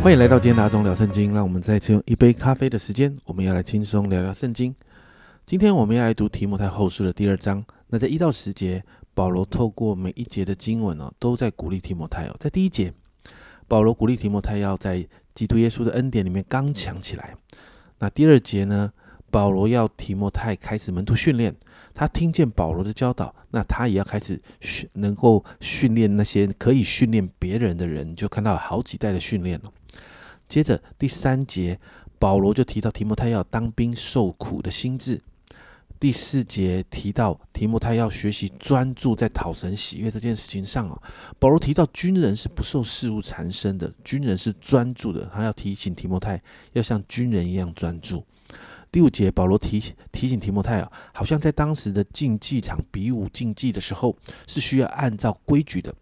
欢迎来到今天拿中聊圣经，让我们再次用一杯咖啡的时间，我们要来轻松聊聊圣经。今天我们要来读提摩太后书的第二章。那在一到十节，保罗透过每一节的经文哦，都在鼓励提摩太哦。在第一节，保罗鼓励提摩太要在基督耶稣的恩典里面刚强起来。那第二节呢，保罗要提摩太开始门徒训练。他听见保罗的教导，那他也要开始训，能够训练那些可以训练别人的人，就看到好几代的训练了。接着第三节，保罗就提到提摩太要当兵受苦的心智。第四节提到提摩太要学习专注在讨神喜悦这件事情上啊。保罗提到军人是不受事物缠身的，军人是专注的，他要提醒提摩太要像军人一样专注。第五节，保罗提提醒提摩太啊，好像在当时的竞技场比武竞技的时候，是需要按照规矩的。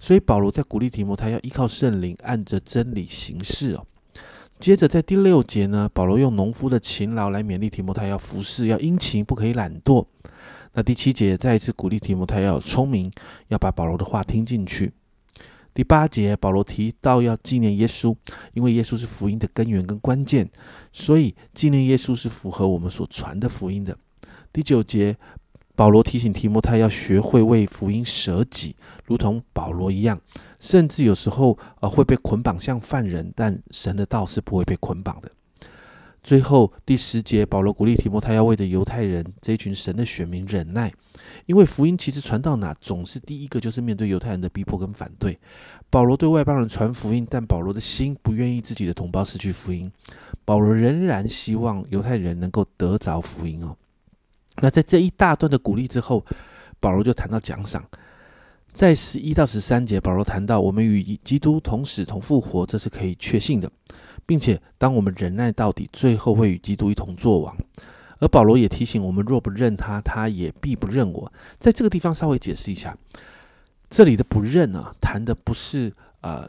所以保罗在鼓励提摩太要依靠圣灵，按着真理行事哦。接着在第六节呢，保罗用农夫的勤劳来勉励提摩太要服侍，要殷勤，不可以懒惰。那第七节再一次鼓励提摩太要聪明，要把保罗的话听进去。第八节，保罗提到要纪念耶稣，因为耶稣是福音的根源跟关键，所以纪念耶稣是符合我们所传的福音的。第九节，保罗提醒提摩太要学会为福音舍己，如同保罗一样，甚至有时候呃会被捆绑像犯人，但神的道是不会被捆绑的。最后第十节，保罗鼓励提摩太要为着犹太人这一群神的选民忍耐，因为福音其实传到哪，总是第一个就是面对犹太人的逼迫跟反对。保罗对外邦人传福音，但保罗的心不愿意自己的同胞失去福音。保罗仍然希望犹太人能够得着福音哦。那在这一大段的鼓励之后，保罗就谈到奖赏，在十一到十三节，保罗谈到我们与基督同死同复活，这是可以确信的。并且，当我们忍耐到底，最后会与基督一同作王。而保罗也提醒我们：若不认他，他也必不认我。在这个地方稍微解释一下，这里的不认啊，谈的不是呃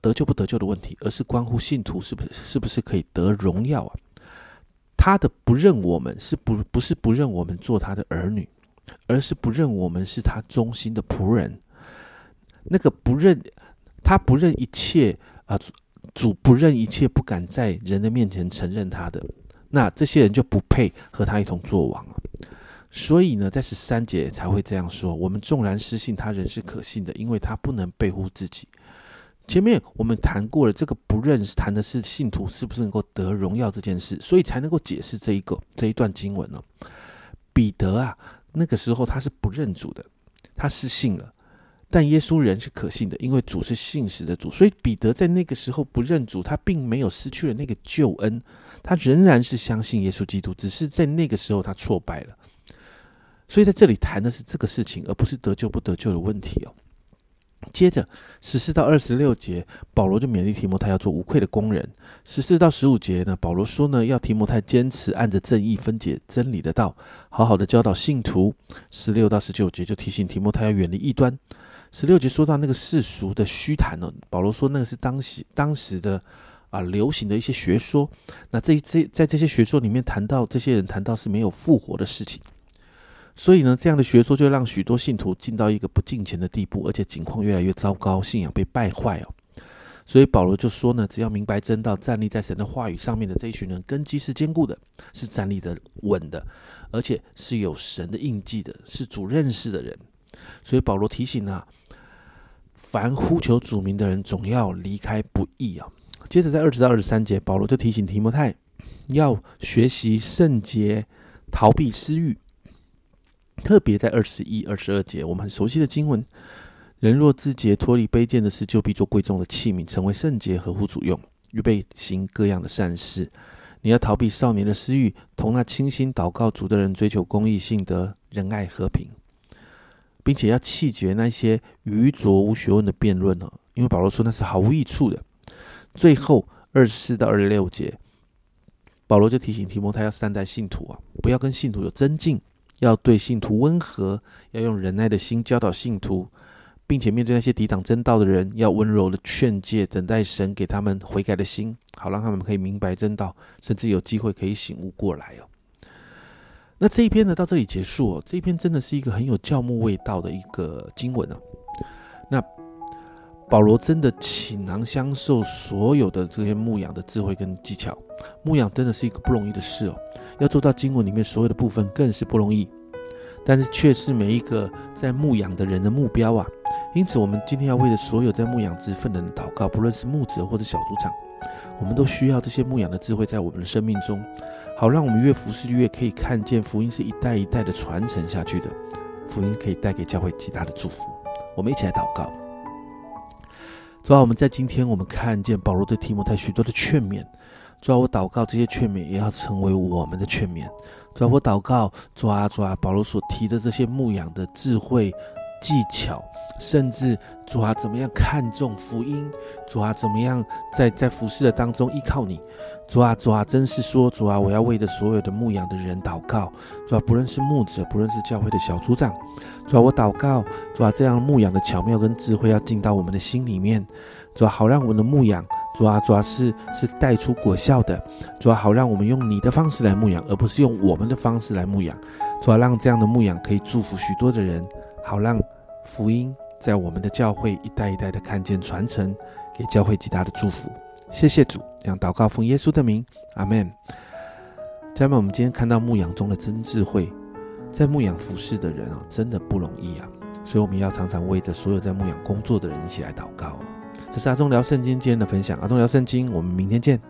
得救不得救的问题，而是关乎信徒是不是是不是可以得荣耀啊。他的不认我们是不不是不认我们做他的儿女，而是不认我们是他忠心的仆人。那个不认，他不认一切啊。主不认一切，不敢在人的面前承认他的，那这些人就不配和他一同作王了。所以呢，在十三节才会这样说：我们纵然失信，他人是可信的，因为他不能背乎自己。前面我们谈过了，这个不认识谈的是信徒是不是能够得荣耀这件事，所以才能够解释这一个这一段经文呢。彼得啊，那个时候他是不认主的，他失信了。但耶稣人是可信的，因为主是信实的主，所以彼得在那个时候不认主，他并没有失去了那个救恩，他仍然是相信耶稣基督，只是在那个时候他挫败了。所以在这里谈的是这个事情，而不是得救不得救的问题哦。接着十四到二十六节，保罗就勉励提摩太要做无愧的工人。十四到十五节呢，保罗说呢，要提摩太坚持按着正义分解真理的道，好好的教导信徒。十六到十九节就提醒提摩太要远离异端。十六节说到那个世俗的虚谈呢，保罗说那个是当时当时的啊流行的一些学说。那这这在这些学说里面谈到这些人谈到是没有复活的事情，所以呢，这样的学说就让许多信徒进到一个不敬虔的地步，而且境况越来越糟糕，信仰被败坏哦。所以保罗就说呢，只要明白真道，站立在神的话语上面的这一群人，根基是坚固的，是站立的稳的，而且是有神的印记的，是主认识的人。所以保罗提醒啊。凡呼求主名的人，总要离开不易啊。接着在二十到二十三节，保罗就提醒提摩太要学习圣洁，逃避私欲。特别在二十一、二十二节，我们很熟悉的经文：人若自洁，脱离卑贱的事，就必做贵重的器皿，成为圣洁，合乎主用，预备行各样的善事。你要逃避少年的私欲，同那清心祷告主的人追求公义、信德、仁爱、和平。并且要弃绝那些愚拙无学问的辩论哦，因为保罗说那是毫无益处的。最后二十四到二十六节，保罗就提醒提摩太要善待信徒啊，不要跟信徒有争竞，要对信徒温和，要用忍耐的心教导信徒，并且面对那些抵挡真道的人，要温柔的劝诫，等待神给他们悔改的心，好让他们可以明白真道，甚至有机会可以醒悟过来哦。那这一篇呢，到这里结束哦。这一篇真的是一个很有教牧味道的一个经文啊。那保罗真的倾囊相授所有的这些牧养的智慧跟技巧。牧养真的是一个不容易的事哦，要做到经文里面所有的部分更是不容易。但是却是每一个在牧养的人的目标啊。因此，我们今天要为了所有在牧养之份的人祷告，不论是牧者或者小组长，我们都需要这些牧养的智慧在我们的生命中，好让我们越服侍越可以看见福音是一代一代的传承下去的，福音可以带给教会极大的祝福。我们一起来祷告。主要，我们在今天我们看见保罗对提摩太许多的劝勉，主要，我祷告这些劝勉也要成为我们的劝勉。主要，我祷告，主啊，主啊，保罗所提的这些牧养的智慧技巧。甚至主啊，怎么样看重福音？主啊，怎么样在在服侍的当中依靠你？主啊，主啊，真是说主啊，我要为着所有的牧养的人祷告。主啊，不论是牧者，不论是教会的小组长，主啊，我祷告，主啊，这样牧养的巧妙跟智慧要进到我们的心里面。主啊，好让我们的牧养，主啊，主啊是是带出果效的。主啊，好让我们用你的方式来牧养，而不是用我们的方式来牧养。主啊，让这样的牧养可以祝福许多的人，好让福音。在我们的教会一代一代的看见传承，给教会极大的祝福。谢谢主，让祷告奉耶稣的名，阿门。家人们，我们今天看到牧羊中的真智慧，在牧羊服侍的人啊，真的不容易啊。所以我们要常常为着所有在牧羊工作的人一起来祷告。这是阿忠聊圣经今天的分享，阿忠聊圣经，我们明天见。